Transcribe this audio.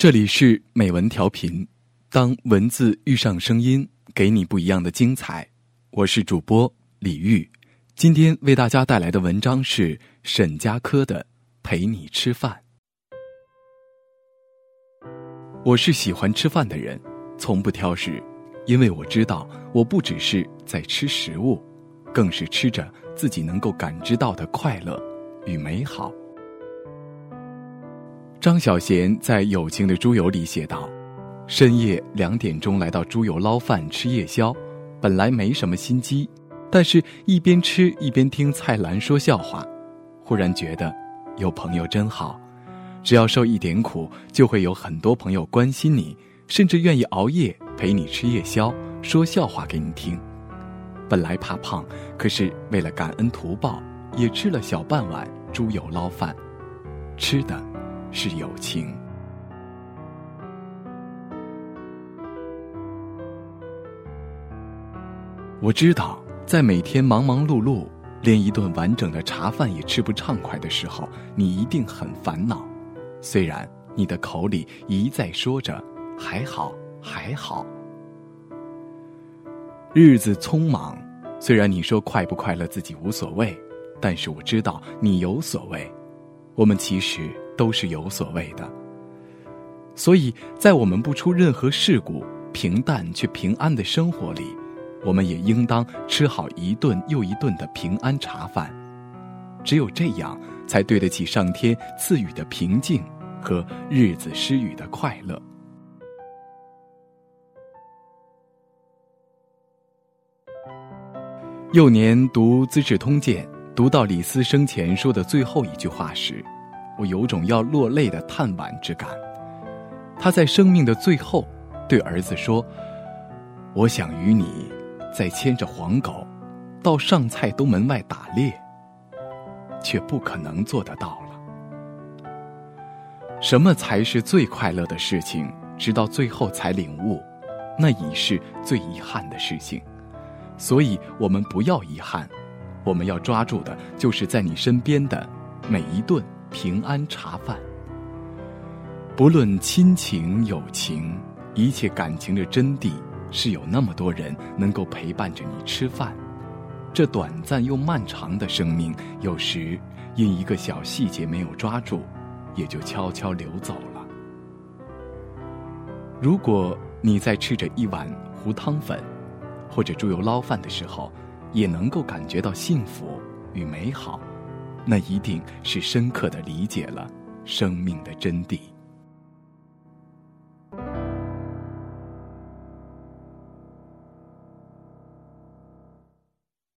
这里是美文调频，当文字遇上声音，给你不一样的精彩。我是主播李玉，今天为大家带来的文章是沈佳柯的《陪你吃饭》。我是喜欢吃饭的人，从不挑食，因为我知道我不只是在吃食物，更是吃着自己能够感知到的快乐与美好。张小娴在《友情的猪油》里写道：“深夜两点钟来到猪油捞饭吃夜宵，本来没什么心机，但是一边吃一边听蔡澜说笑话，忽然觉得有朋友真好，只要受一点苦，就会有很多朋友关心你，甚至愿意熬夜陪你吃夜宵，说笑话给你听。本来怕胖，可是为了感恩图报，也吃了小半碗猪油捞饭，吃的。”是友情。我知道，在每天忙忙碌碌，连一顿完整的茶饭也吃不畅快的时候，你一定很烦恼。虽然你的口里一再说着“还好，还好”，日子匆忙，虽然你说快不快乐自己无所谓，但是我知道你有所谓。我们其实。都是有所谓的，所以在我们不出任何事故、平淡却平安的生活里，我们也应当吃好一顿又一顿的平安茶饭。只有这样，才对得起上天赐予的平静和日子施予的快乐。幼年读《资治通鉴》，读到李斯生前说的最后一句话时。我有种要落泪的叹惋之感。他在生命的最后，对儿子说：“我想与你，再牵着黄狗，到上菜东门外打猎，却不可能做得到了。什么才是最快乐的事情？直到最后才领悟，那已是最遗憾的事情。所以，我们不要遗憾，我们要抓住的，就是在你身边的每一顿。”平安茶饭，不论亲情友情，一切感情的真谛，是有那么多人能够陪伴着你吃饭。这短暂又漫长的生命，有时因一个小细节没有抓住，也就悄悄流走了。如果你在吃着一碗糊汤粉，或者猪油捞饭的时候，也能够感觉到幸福与美好。那一定是深刻的理解了生命的真谛。